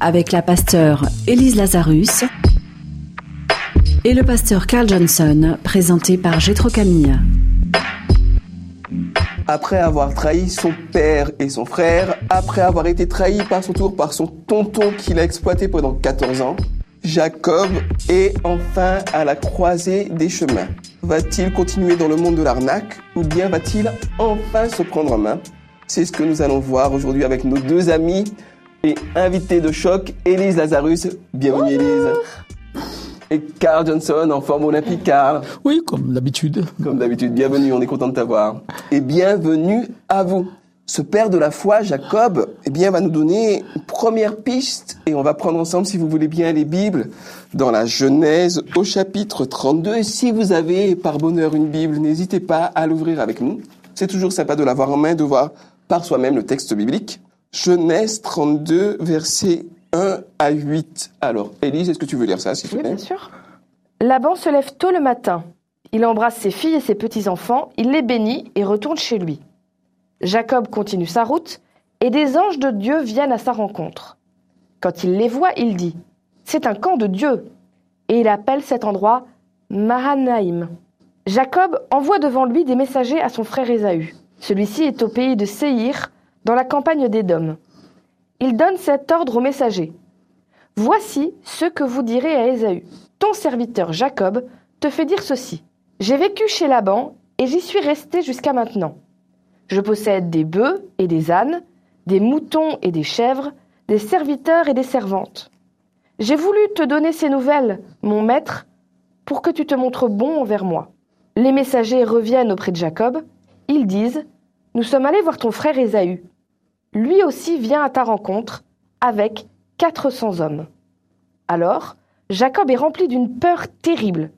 avec la pasteure Élise Lazarus et le pasteur Carl Johnson, présenté par Gétro Camille. Après avoir trahi son père et son frère, après avoir été trahi par son tour par son tonton qu'il a exploité pendant 14 ans, Jacob est enfin à la croisée des chemins. Va-t-il continuer dans le monde de l'arnaque ou bien va-t-il enfin se prendre en main? C'est ce que nous allons voir aujourd'hui avec nos deux amis et invité de choc, Élise Lazarus. Bienvenue Élise. Et Carl Johnson en forme olympique, Carl. Oui, comme d'habitude. Comme d'habitude, bienvenue, on est content de t'avoir. Et bienvenue à vous. Ce père de la foi, Jacob, eh bien, va nous donner une première piste et on va prendre ensemble, si vous voulez bien, les Bibles dans la Genèse au chapitre 32. Et si vous avez par bonheur une Bible, n'hésitez pas à l'ouvrir avec nous. C'est toujours sympa de l'avoir en main, de voir par soi-même le texte biblique. Genèse 32, versets 1 à 8. Alors, Élise, est-ce que tu veux lire ça, s'il te Oui, plaît bien sûr. Laban se lève tôt le matin. Il embrasse ses filles et ses petits-enfants, il les bénit et retourne chez lui. Jacob continue sa route, et des anges de Dieu viennent à sa rencontre. Quand il les voit, il dit C'est un camp de Dieu. Et il appelle cet endroit Mahanaïm. Jacob envoie devant lui des messagers à son frère Ésaü. Celui-ci est au pays de Séhir, dans la campagne d'Édom. Il donne cet ordre aux messagers. Voici ce que vous direz à Ésaü. Ton serviteur Jacob te fait dire ceci. J'ai vécu chez Laban et j'y suis resté jusqu'à maintenant. Je possède des bœufs et des ânes, des moutons et des chèvres, des serviteurs et des servantes. J'ai voulu te donner ces nouvelles, mon maître, pour que tu te montres bon envers moi. Les messagers reviennent auprès de Jacob. Ils disent Nous sommes allés voir ton frère Ésaü. Lui aussi vient à ta rencontre avec 400 hommes. Alors, Jacob est rempli d'une peur terrible.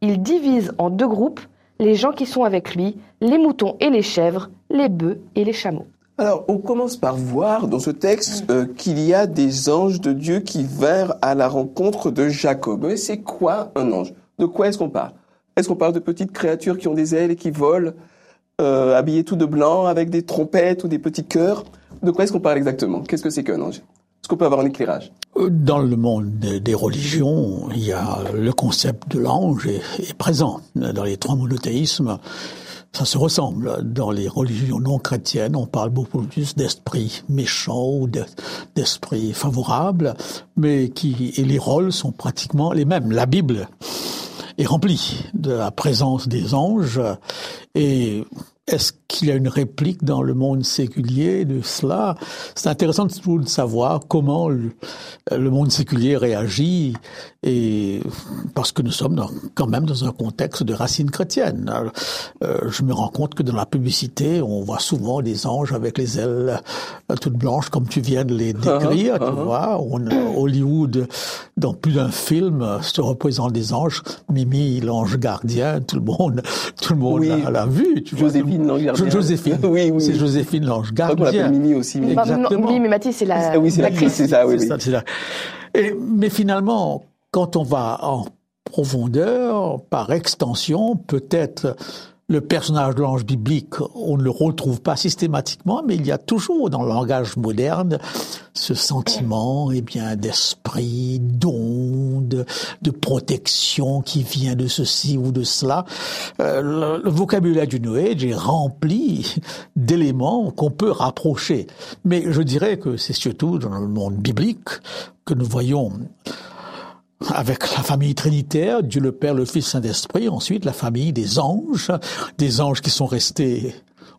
Il divise en deux groupes les gens qui sont avec lui, les moutons et les chèvres, les bœufs et les chameaux. Alors, on commence par voir dans ce texte euh, qu'il y a des anges de Dieu qui vinrent à la rencontre de Jacob. Mais c'est quoi un ange? De quoi est-ce qu'on parle? Est-ce qu'on parle de petites créatures qui ont des ailes et qui volent, euh, habillées tout de blanc, avec des trompettes ou des petits cœurs? De quoi est-ce qu'on parle exactement? Qu'est-ce que c'est qu'un ange? Est-ce qu'on peut avoir un éclairage? Euh, Dans le monde des religions, il y a le concept de l'ange est, est présent. Dans les trois monothéismes, ça se ressemble. Dans les religions non chrétiennes, on parle beaucoup plus d'esprit méchant ou de- d'esprit favorable, mais qui et les rôles sont pratiquement les mêmes. La Bible est remplie de la présence des anges et est-ce qu'il y a une réplique dans le monde séculier de cela? C'est intéressant de savoir comment le, le monde séculier réagit et parce que nous sommes dans- quand même dans un contexte de racines chrétiennes. Alors, euh, je me rends compte que dans la publicité, on voit souvent des anges avec les ailes euh, toutes blanches comme tu viens de les décrire, tu vois. On, Hollywood, dans plus d'un film, se représente des anges. Mimi, l'ange gardien, tout le monde, tout le monde Oui. l'a vu. Tu vois. Joséphine, l'ange gardien. Jo- Joséphine. Oui, oui. C'est Joséphine, l'ange Je crois qu'on l'appelle gardien. Mimi aussi. mais- non, Exactement. oui, mais Mathis, c'est la, Ah oui, c'est l'actrice, c'est ça, oui. C'est oui. ça, c'est ça. Et- mais finalement, quand on va en profondeur, par extension, peut-être le personnage de l'ange biblique, on ne le retrouve pas systématiquement, mais il y a toujours dans le langage moderne ce sentiment, eh bien, d'esprit, d'onde, de protection qui vient de ceci ou de cela. Euh, le, le vocabulaire du New Age est rempli d'éléments qu'on peut rapprocher. Mais je dirais que c'est surtout dans le monde biblique que nous voyons avec la famille trinitaire, Dieu le Père, le Fils, Saint-Esprit, ensuite la famille des anges, des anges qui sont restés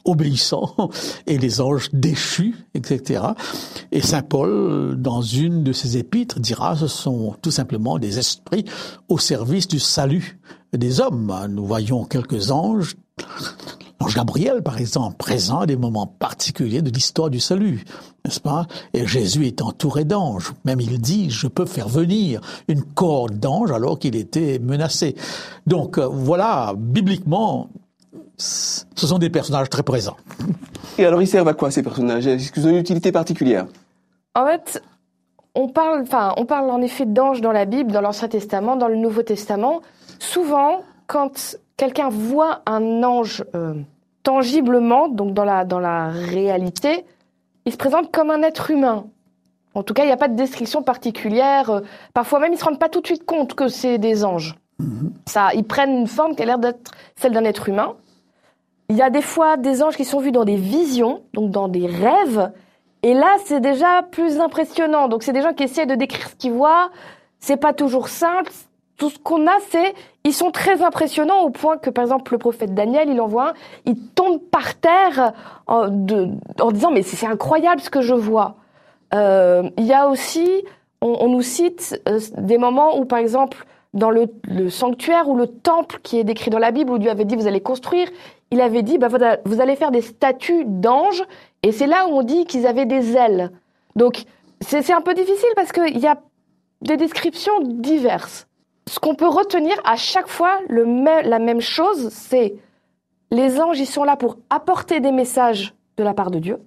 obéissants et les anges déchus, etc. Et Saint Paul, dans une de ses épîtres, dira ce sont tout simplement des esprits au service du salut des hommes. Nous voyons quelques anges l'ange Gabriel, par exemple, présent à des moments particuliers de l'histoire du salut, n'est-ce pas? Et Jésus est entouré d'anges. Même il dit, je peux faire venir une corde d'anges alors qu'il était menacé. Donc euh, voilà, bibliquement, ce sont des personnages très présents. Et alors ils servent à quoi ces personnages? Est-ce qu'ils ont une utilité particulière? En fait, on parle, enfin, on parle en effet d'anges dans la Bible, dans l'Ancien Testament, dans le Nouveau Testament. Souvent, quand quelqu'un voit un ange euh, tangiblement, donc dans la, dans la réalité, il se présente comme un être humain. En tout cas, il n'y a pas de description particulière. Euh, parfois même, ils se rendent pas tout de suite compte que c'est des anges. Ça, ils prennent une forme qui a l'air d'être celle d'un être humain. Il y a des fois des anges qui sont vus dans des visions, donc dans des rêves. Et là, c'est déjà plus impressionnant. Donc, c'est des gens qui essaient de décrire ce qu'ils voient. C'est pas toujours simple. Tout ce qu'on a, c'est, ils sont très impressionnants au point que, par exemple, le prophète Daniel, il en voit un, il tombe par terre en, disant, mais c'est incroyable ce que je vois. Euh, il y a aussi, on, nous cite euh, des moments où, par exemple, dans le, sanctuaire ou le temple qui est décrit dans la Bible, où Dieu avait dit vous allez construire, il avait dit bah, vous allez faire des statues d'anges, et c'est là où on dit qu'ils avaient des ailes. Donc c'est un peu difficile parce qu'il y a des descriptions diverses. Ce qu'on peut retenir à chaque fois, le la même chose, c'est les anges, ils sont là pour apporter des messages de la part de Dieu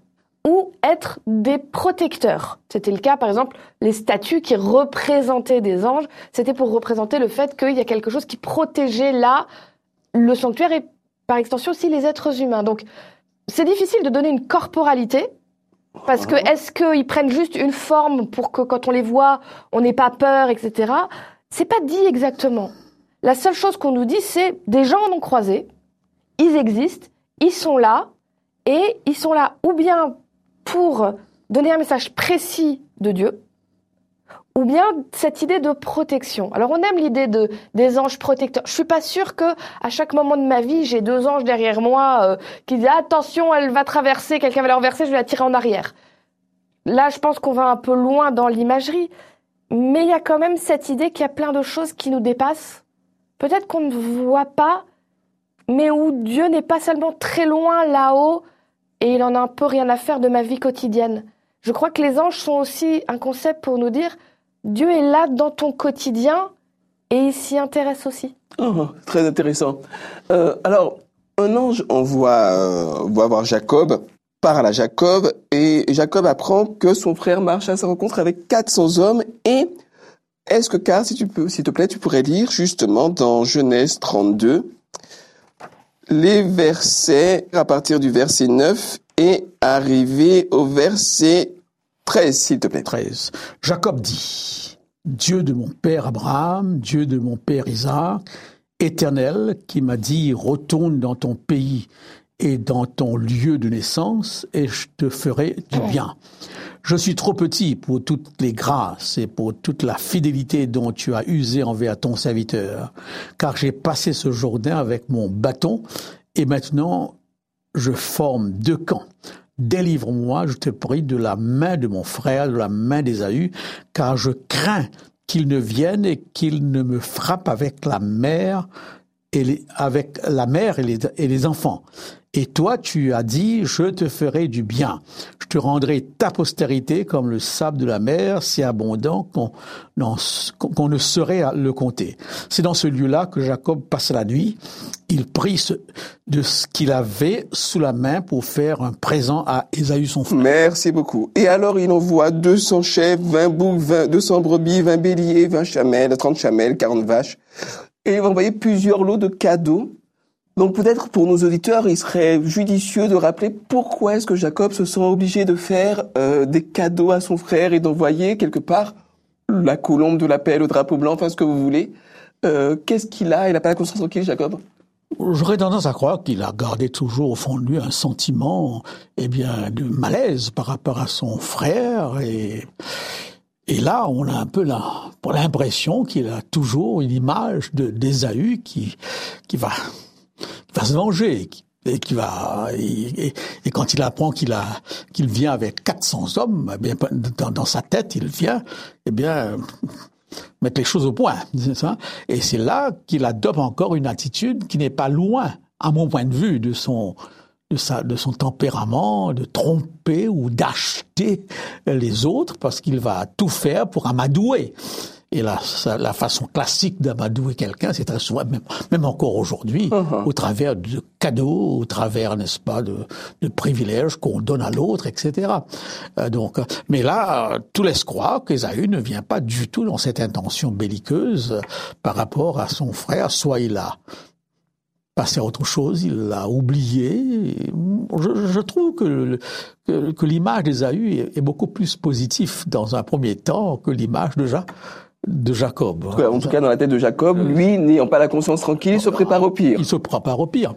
ou être des protecteurs. C'était le cas, par exemple, les statues qui représentaient des anges, c'était pour représenter le fait qu'il y a quelque chose qui protégeait là le sanctuaire et par extension aussi les êtres humains. Donc c'est difficile de donner une corporalité parce que est-ce qu'ils prennent juste une forme pour que quand on les voit, on n'ait pas peur, etc. C'est pas dit exactement. La seule chose qu'on nous dit, c'est des gens en ont croisé, ils existent, ils sont là, et ils sont là ou bien pour donner un message précis de Dieu, ou bien cette idée de protection. Alors on aime l'idée de des anges protecteurs. Je suis pas sûre que à chaque moment de ma vie j'ai deux anges derrière moi euh, qui disent attention elle va traverser, quelqu'un va la renverser, je vais la tirer en arrière. Là je pense qu'on va un peu loin dans l'imagerie, mais il y a quand même cette idée qu'il y a plein de choses qui nous dépassent. Peut-être qu'on ne voit pas, mais où Dieu n'est pas seulement très loin là-haut et il en a un peu rien à faire de ma vie quotidienne. Je crois que les anges sont aussi un concept pour nous dire Dieu est là dans ton quotidien et il s'y intéresse aussi. Oh, très intéressant. Euh, alors, un ange envoie euh, voit voir Jacob, part à Jacob, et Jacob apprend que son frère marche à sa rencontre avec 400 hommes. Et est-ce que, car, tu peux, s'il te plaît, tu pourrais lire justement dans Genèse 32 les versets à partir du verset 9 et arriver au verset 13, s'il te plaît. 13. Jacob dit, Dieu de mon père Abraham, Dieu de mon père Isaac, éternel, qui m'a dit, retourne dans ton pays et dans ton lieu de naissance, et je te ferai du bien. Je suis trop petit pour toutes les grâces et pour toute la fidélité dont tu as usé envers ton serviteur, car j'ai passé ce Jourdain avec mon bâton, et maintenant je forme deux camps. Délivre-moi, je te prie, de la main de mon frère, de la main d'Ésaü, car je crains qu'il ne vienne et qu'il ne me frappe avec la mère et les, avec la mère et les, et les enfants. Et toi, tu as dit, je te ferai du bien. Je te rendrai ta postérité comme le sable de la mer, si abondant qu'on ne saurait le compter. C'est dans ce lieu-là que Jacob passa la nuit. Il prit de ce qu'il avait sous la main pour faire un présent à Ésaü son frère. Merci beaucoup. Et alors, il envoie 200 chèvres, 20 boucs, 20, 200 brebis, 20 béliers, 20 chamelles, 30 chamelles, 40 vaches. Et il va envoyer plusieurs lots de cadeaux donc peut-être pour nos auditeurs, il serait judicieux de rappeler pourquoi est-ce que Jacob se sent obligé de faire euh, des cadeaux à son frère et d'envoyer quelque part la colombe de la paix, le drapeau blanc, enfin ce que vous voulez. Euh, Qu'est-ce qu'il a? Il n'a pas la conscience tranquille, Jacob? J'aurais tendance à croire qu'il a gardé toujours au fond de lui un sentiment, eh bien, de malaise par rapport à son frère et là, on a un peu l'impression qu'il a toujours une image de d'Ésaü qui qui va va se venger et qui va et, quand il apprend qu'il a qu'il vient avec 400 hommes, eh bien dans, dans, sa tête il vient eh bien mettre les choses au point, ça. Et c'est là qu'il adopte encore une attitude qui n'est pas loin à mon point de vue, de son, de, sa, de son tempérament, de tromper ou d'acheter les autres, parce qu'il va tout faire pour amadouer. Et la, la façon classique d'amadouer quelqu'un, c'est très souvent, même, même encore aujourd'hui, uh-huh. au travers de cadeaux, au travers, n'est-ce pas, de, de privilèges qu'on donne à l'autre, etc. Euh, donc, mais là, tout laisse croire qu'Ésaü ne vient pas du tout dans cette intention belliqueuse par rapport à son frère, soit il a passé à autre chose, il l'a oublié. Je, je, trouve que, que, que l'image d'Ésaü est, est, beaucoup plus positive dans un premier temps que l'image de Jacques de Jacob. En tout cas, dans la tête de Jacob, lui, n'ayant pas la conscience tranquille, il se prépare au pire. Il se prépare au pire.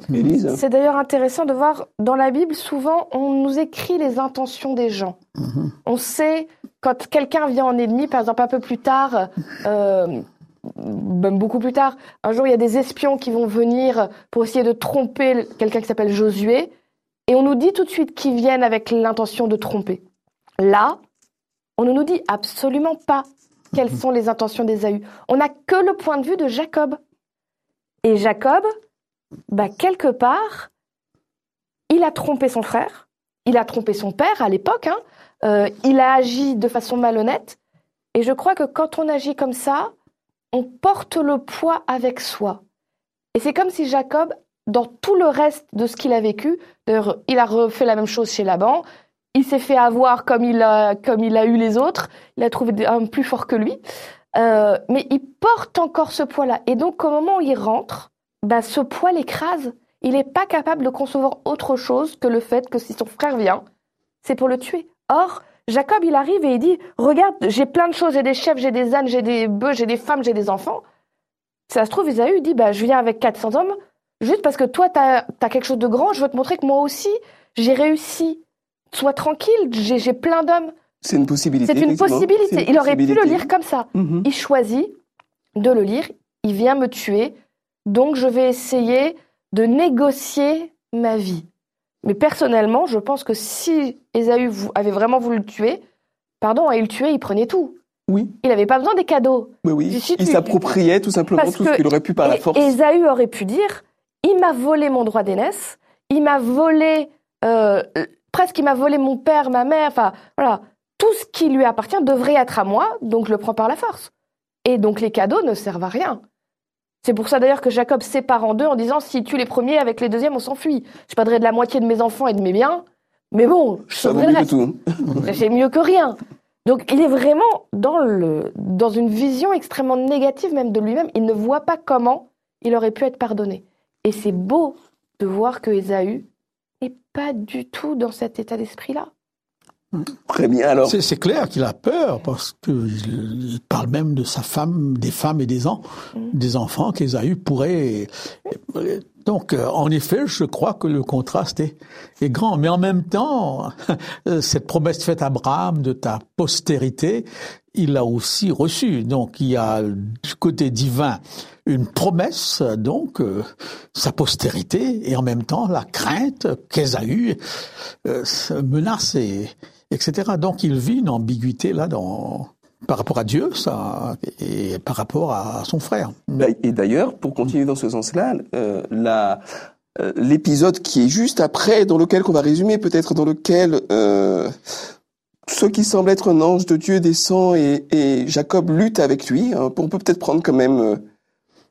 C'est d'ailleurs intéressant de voir, dans la Bible, souvent, on nous écrit les intentions des gens. Mhm. On sait, quand quelqu'un vient en ennemi, par exemple, un peu plus tard, euh, même beaucoup plus tard, un jour, il y a des espions qui vont venir pour essayer de tromper quelqu'un qui s'appelle Josué, et on nous dit tout de suite qu'ils viennent avec l'intention de tromper. Là, on ne nous dit absolument pas quelles sont les intentions d'Ésaü. On n'a que le point de vue de Jacob. Et Jacob, bah, quelque part, il a trompé son frère, il a trompé son père à l'époque, hein. euh, il a agi de façon malhonnête. Et je crois que quand on agit comme ça, on porte le poids avec soi. Et c'est comme si Jacob, dans tout le reste de ce qu'il a vécu, il a refait la même chose chez Laban, il s'est fait avoir comme il a comme il a eu les autres. Il a trouvé un plus fort que lui, euh, mais il porte encore ce poids-là. Et donc au moment où il rentre, bah, ce poids l'écrase. Il n'est pas capable de concevoir autre chose que le fait que si son frère vient, c'est pour le tuer. Or, Jacob, il arrive et il dit, regarde, j'ai plein de choses, j'ai des chefs, j'ai des ânes, j'ai des bœufs, j'ai des femmes, j'ai des enfants. Ça se trouve, Isaïe dit, bah, je viens avec 400 hommes, juste parce que toi, tu as, as, quelque chose de grand, je veux te montrer que moi aussi, j'ai réussi sois tranquille, j'ai plein d'hommes. C'est une possibilité. C'est une possibilité. il aurait pu le lire comme ça. Mhm. Il choisit de le lire. Il vient me tuer. Donc, je vais essayer de négocier ma vie. Mais personnellement, je pense que si Esaü avait vraiment voulu le tuer, pardon, à il le tuer, il prenait tout. Oui. Il n'avait pas besoin des cadeaux. Oui, oui. il s'appropriait tout simplement tout ce qu'il aurait pu par la force. Esaü aurait pu dire il m'a volé mon droit d'aînesse, il m'a volé euh, presque il m'a volé mon père, ma mère, enfin voilà, tout ce qui lui appartient devrait être à moi, donc je le prends par la force. Et donc les cadeaux ne servent à rien. C'est pour ça d'ailleurs que Jacob sépare en deux en disant si tu les premiers avec les deuxièmes on s'enfuit. Je perdrai de la moitié de mes enfants et de mes biens, mais bon, je sauverai le reste. C'est mieux que rien. Donc il est vraiment dans le dans une vision extrêmement négative même de lui-même. Il ne voit pas comment il aurait pu être pardonné. Et c'est beau de voir que Ésaü et pas du tout dans cet état d'esprit-là. Très bien alors. C'est clair qu'il a peur parce qu'il parle même de sa femme, des femmes et des, enfants, mm. des enfants qu'Ésaü pourrait. Donc, euh, en effet, je crois que le contraste est, est grand. Mais en même temps, cette promesse faite à Abraham de ta postérité, il l'a aussi reçue. Donc, il y a du côté divin une promesse, donc euh, sa postérité, et en même temps la crainte qu'Ésaü euh, menace, et, etc. Donc il vit une ambiguïté là dans par rapport à Dieu, ça, et par rapport à son frère. Bah, et d'ailleurs, pour continuer dans ce sens-là, euh, la euh, l'épisode qui est juste après, dans lequel qu'on va résumer, peut-être dans lequel euh, ce qui semble être un ange de Dieu descend et, et Jacob lutte avec lui. Hein, on peut peut-être prendre quand même euh,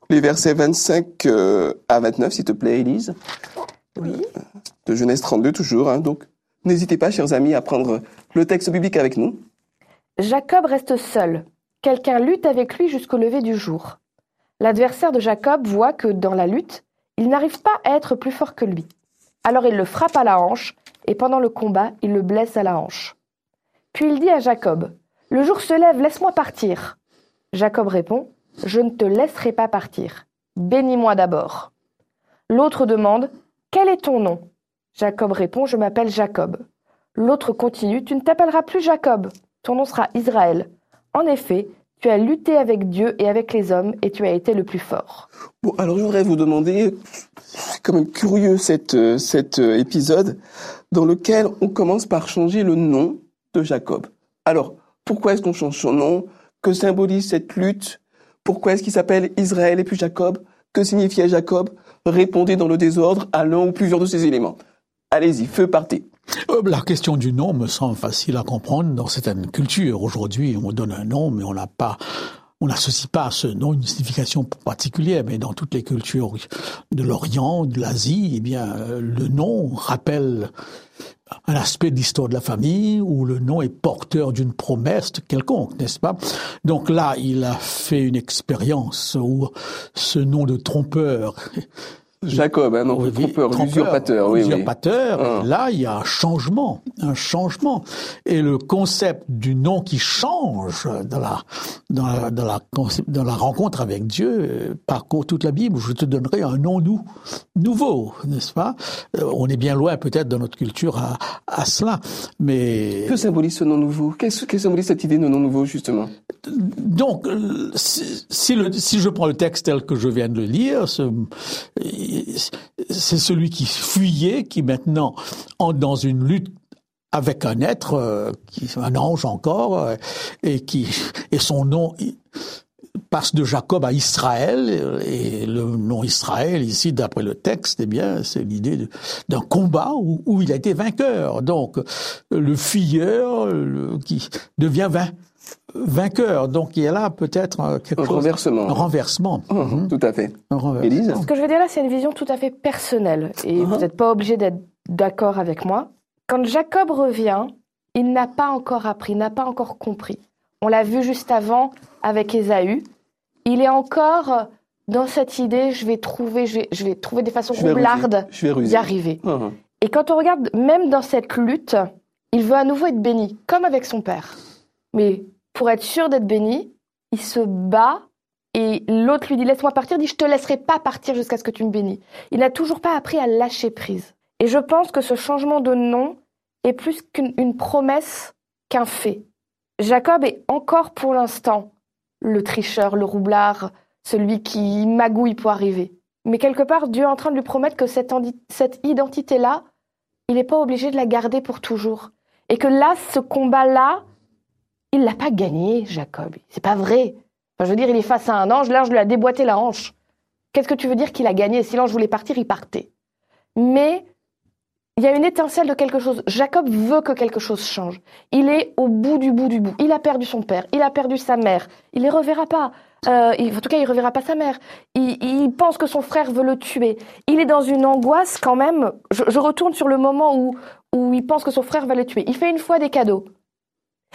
les versets 25 euh, à 29, s'il te plaît, Élise. Oui. De Genèse 32, toujours. Hein, donc, n'hésitez pas, chers amis, à prendre le texte biblique avec nous. Jacob reste seul. Quelqu'un lutte avec lui jusqu'au lever du jour. L'adversaire de Jacob voit que, dans la lutte, il n'arrive pas à être plus fort que lui. Alors il le frappe à la hanche, et pendant le combat, il le blesse à la hanche. Puis il dit à Jacob, Le jour se lève, laisse-moi partir. Jacob répond, je ne te laisserai pas partir. Bénis-moi d'abord. L'autre demande Quel est ton nom? Jacob répond Je m'appelle Jacob. L'autre continue Tu ne t'appelleras plus Jacob, ton nom sera Israël. En effet, tu as lutté avec Dieu et avec les hommes et tu as été le plus fort. Alors je voudrais vous demander, c'est quand même curieux cet, euh, cet euh, épisode dans lequel on commence par changer le nom de Jacob. Alors, pourquoi est-ce qu'on change son nom? Que symbolise cette lutte? Pourquoi est-ce qu'il s'appelle Israël et puis Jacob? Que signifiait Jacob? Répondez dans le désordre à l'un ou plusieurs de ces éléments. Allez-y, feu partez. Euh, la question du nom me semble facile à comprendre dans certaines cultures. Aujourd'hui, on donne un nom, mais on n'a pas on n'associe pas à ce nom une signification particulière, mais dans toutes les cultures de l'Orient, de l'Asie, eh bien, euh, le nom rappelle un aspect de l'histoire de la famille où le nom est porteur d'une promesse quelconque, n'est-ce pas? Donc là, il a fait une expérience où ce nom de trompeur Jacob, hein, non, trompeur, usurpateur, oui, usurpateur. Ah. Là, il y a un changement, un changement, et le concept du nom qui change dans la dans la dans la, dans la rencontre avec Dieu parcourt toute la Bible. Je te donnerai un nom nou, nouveau, n'est-ce pas? Euh, On est bien loin peut-être dans notre culture à, à cela, mais que symbolise ce nom nouveau? Qu'est-ce que symbolise cette idée de nom nouveau justement? Donc, euh, si, si, le, si je prends le texte tel que je viens de le lire, ce, c'est celui qui fuyait, qui maintenant entre dans une lutte avec un être, euh, un ange encore, euh, et qui et son nom passe de Jacob à Israël, et le nom Israël ici, d'après le texte, eh bien, c'est l'idée d'un combat où, où, il a été vainqueur. Donc, le fuyeur qui devient vainqueur vainqueur. Donc il y a là peut-être euh, quelque un chose, renversement. Un renversement. Mhm. Tout à fait. Élise Ce que je veux dire là, c'est une vision tout à fait personnelle. Et vous n'êtes pas obligé d'être d'accord avec moi. Quand Jacob revient, il n'a pas encore appris, n'a pas encore compris. On l'a vu juste avant avec Ésaü. Il est encore dans cette idée, je vais trouver, je vais, je vais trouver des façons roublardes d'y arriver. Mhm. Et quand on regarde, même dans cette lutte, il veut à nouveau être béni, comme avec son père. Mais pour être sûr d'être béni, il se bat et l'autre lui dit laisse-moi partir, dit je te laisserai pas partir jusqu'à ce que tu me bénis. Il n'a toujours pas appris à lâcher prise. Et je pense que ce changement de nom est plus qu'une promesse qu'un fait. Jacob est encore pour l'instant le tricheur, le roublard, celui qui magouille pour arriver. Mais quelque part, Dieu est en train de lui promettre que cette, cette identité-là, il n'est pas obligé de la garder pour toujours. Et que là, ce combat-là, il l'a pas gagné, Jacob. C'est pas vrai. Je veux dire, il est face à un ange, l'ange lui a déboîté la hanche. Qu'est-ce que tu veux dire qu'il a gagné Si l'ange voulait partir, il partait? Mais il y a une étincelle de quelque chose. Jacob veut que quelque chose change. Il est au bout du bout du bout. Il a perdu son père, il a perdu sa mère. Il les reverra pas. Euh, en tout cas, il reverra pas sa mère. Il, pense que son frère veut le tuer. Il est dans une angoisse quand même. Je, je retourne sur le moment où, où il pense que son frère va le tuer. Il fait une fois des cadeaux.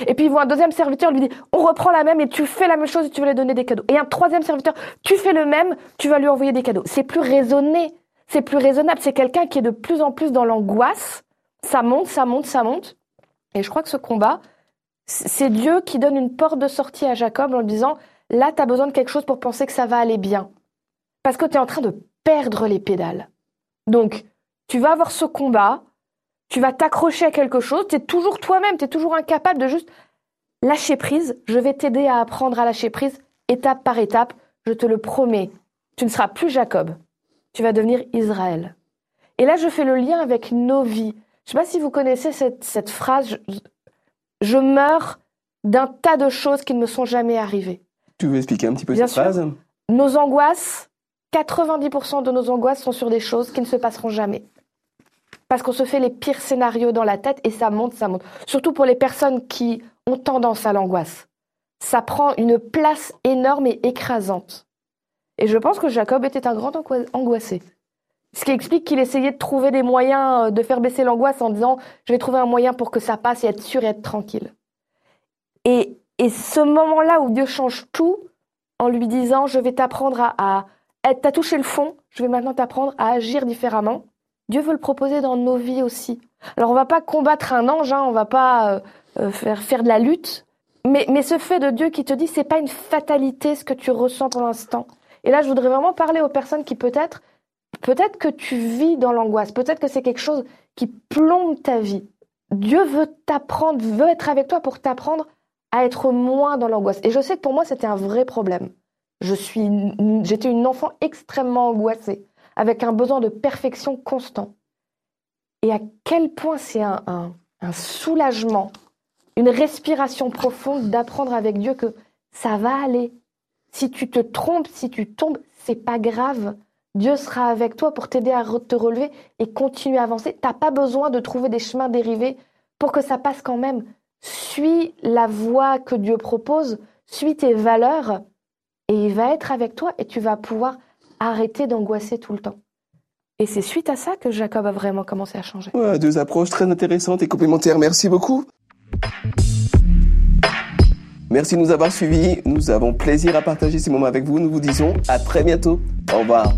Et puis il voit un deuxième serviteur, lui dit on reprend la même et tu fais la même chose et tu vas lui donner des cadeaux. Et un troisième serviteur, tu fais le même, tu vas lui envoyer des cadeaux. C'est plus raisonné, c'est plus raisonnable. C'est quelqu'un qui est de plus en plus dans l'angoisse. Ça monte, ça monte, ça monte. Et je crois que ce combat, c'est Dieu qui donne une porte de sortie à Jacob en lui disant là, tu as besoin de quelque chose pour penser que ça va aller bien. Parce que tu es en train de perdre les pédales. Donc, tu vas avoir ce combat, tu vas t'accrocher à quelque chose, tu es toujours toi-même, tu es toujours incapable de juste lâcher prise. Je vais t'aider à apprendre à lâcher prise étape par étape, je te le promets. Tu ne seras plus Jacob, tu vas devenir Israël. Et là, je fais le lien avec nos vies. Je ne sais pas si vous connaissez cette, phrase, je, meurs d'un tas de choses qui ne me sont jamais arrivées. Tu veux expliquer un petit peu cette phrase? Nos angoisses, 90% de nos angoisses sont sur des choses qui ne se passeront jamais parce qu'on se fait les pires scénarios dans la tête et ça monte, ça monte. Surtout pour les personnes qui ont tendance à l'angoisse. Ça prend une place énorme et écrasante. Et je pense que Jacob était un grand angoissé. Ce qui explique qu'il essayait de trouver des moyens euh, de faire baisser l'angoisse en disant je vais trouver un moyen pour que ça passe et être sûr et être tranquille. Et, et ce moment-là où Dieu change tout en lui disant je vais t'apprendre à, à t'as touché le fond, je vais maintenant t'apprendre à agir différemment. Dieu veut le proposer dans nos vies aussi. Alors on va pas combattre un ange, hein, on va pas euh, euh, faire faire de la lutte, mais, mais ce fait de Dieu qui te dit c'est pas une fatalité ce que tu ressens pour l'instant. Et là je voudrais vraiment parler aux personnes qui peut-être peut-être que tu vis dans l'angoisse, peut-être que c'est quelque chose qui plombe ta vie. Dieu veut t'apprendre, veut être avec toi pour t'apprendre à être moins dans l'angoisse. Et je sais que pour moi c'était un vrai problème. Je suis j'étais une enfant extrêmement angoissée avec un besoin de perfection constant. Et à quel point c'est un, soulagement, une respiration profonde d'apprendre avec Dieu que ça va aller. Si tu te trompes, si tu tombes, c'est pas grave. Dieu sera avec toi pour t'aider à te relever et continuer à avancer. T'as pas besoin de trouver des chemins dérivés pour que ça passe quand même. Suis la voie que Dieu propose, suis tes valeurs et il va être avec toi et tu vas pouvoir arrêter d'angoisser tout le temps. Et c'est suite à ça que Jacob a vraiment commencé à changer. deux approches très intéressantes et complémentaires. Merci beaucoup. Merci de nous avoir suivis. Nous avons plaisir à partager ces moments avec vous. Nous vous disons à très bientôt. Au revoir.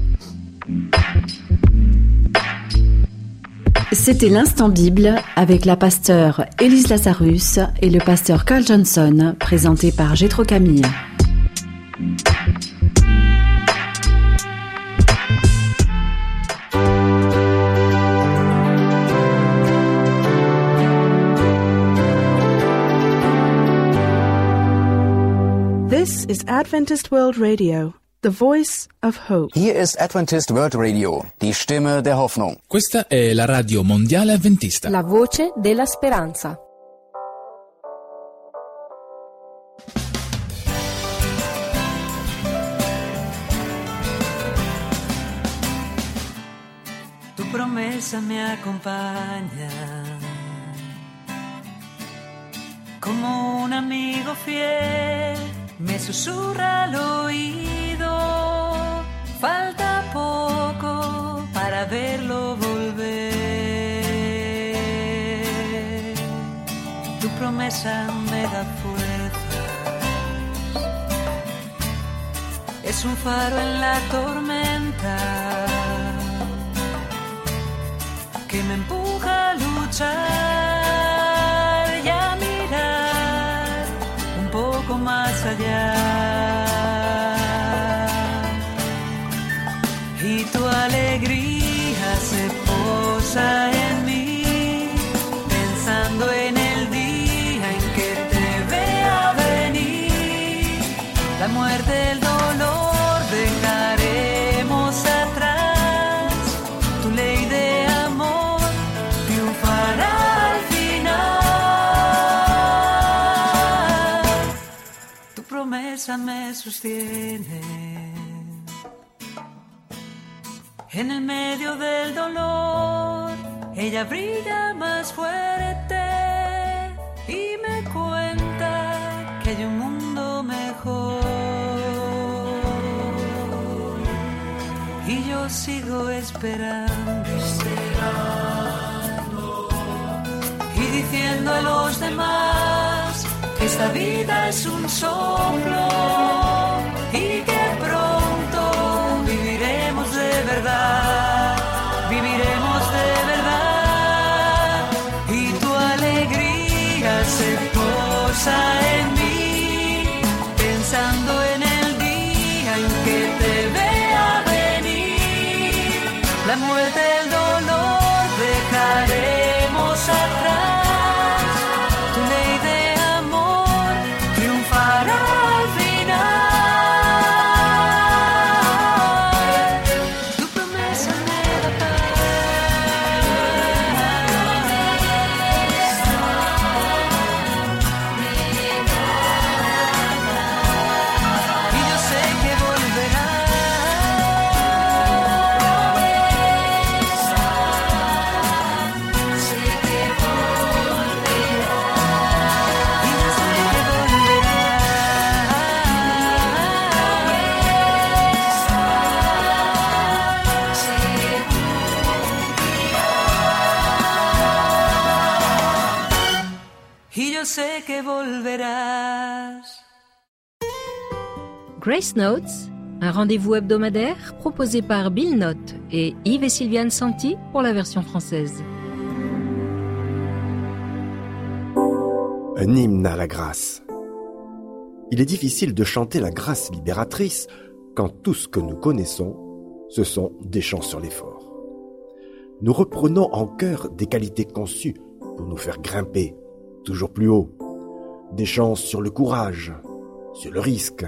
C'était l'instant Bible avec la pasteur Élise Lazarus et le pasteur Carl Johnson, présenté par Gétro Camille. Is Adventist World Radio, the voice of hope. Hier ist Adventist World Radio, die Stimme der Hoffnung. Questa è la radio mondiale avventista. La voce della speranza. Tu promesa me acompaña como un amigo fiel me susurra al oído, falta poco para verlo volver. Tu promesa me da fuerzas, es un faro en la tormenta que me empuja a luchar en mí, pensando en el día en que te vea venir. La muerte, el dolor dejaremos atrás. Tu ley de amor triunfará al final. Tu promesa me sostiene. En el medio del dolor, ella brilla más fuerte y me cuenta que hay un mundo mejor. Y yo sigo esperando, y diciendo a los demás que esta vida es un soplo y que pronto en mí, pensando en el día en que te vea venir, la muerte, Grace Notes, un rendez-vous hebdomadaire proposé par Bill Note et Yves et Sylviane Santi pour la version française. Un hymne à la grâce. Il est difficile de chanter la grâce libératrice quand tout ce que nous connaissons, ce sont des chants sur l'effort. Nous reprenons en chœur des qualités conçues pour nous faire grimper toujours plus haut. Des chants sur le courage, sur le risque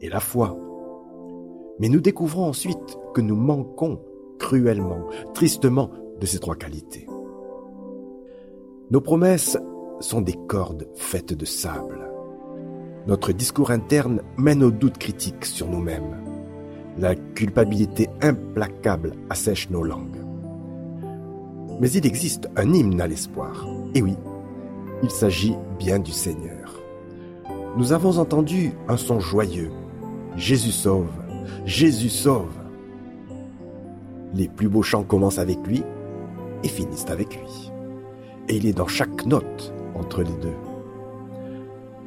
et la foi. Mais nous découvrons ensuite que nous manquons cruellement, tristement de ces trois qualités. Nos promesses sont des cordes faites de sable. Notre discours interne mène au doute critique sur nous-mêmes. La culpabilité implacable assèche nos langues. Mais il existe un hymne à l'espoir. Et oui, il s'agit bien du Seigneur. Nous avons entendu un son joyeux. Jésus sauve, Jésus sauve. Les plus beaux chants commencent avec lui et finissent avec lui. Et il est dans chaque note entre les deux.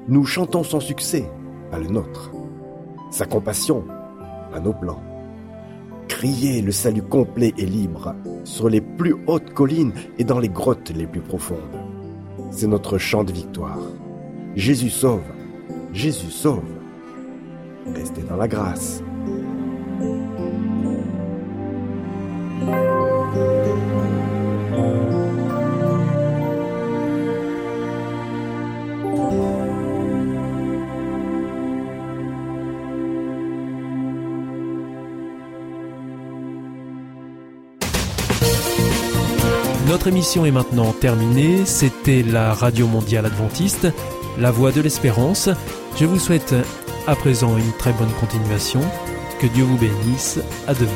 Nous chantons son succès, pas le nôtre. Sa compassion, pas nos plans. Crier le salut complet et libre sur les plus hautes collines et dans les grottes les plus profondes. C'est notre chant de victoire. Jésus sauve, Jésus sauve. Restez dans la grâce. Notre émission est maintenant terminée. C'était la Radio Mondiale Adventiste, la voix de l'espérance. Je vous souhaite à présent une très bonne continuation. Que Dieu vous bénisse. À demain.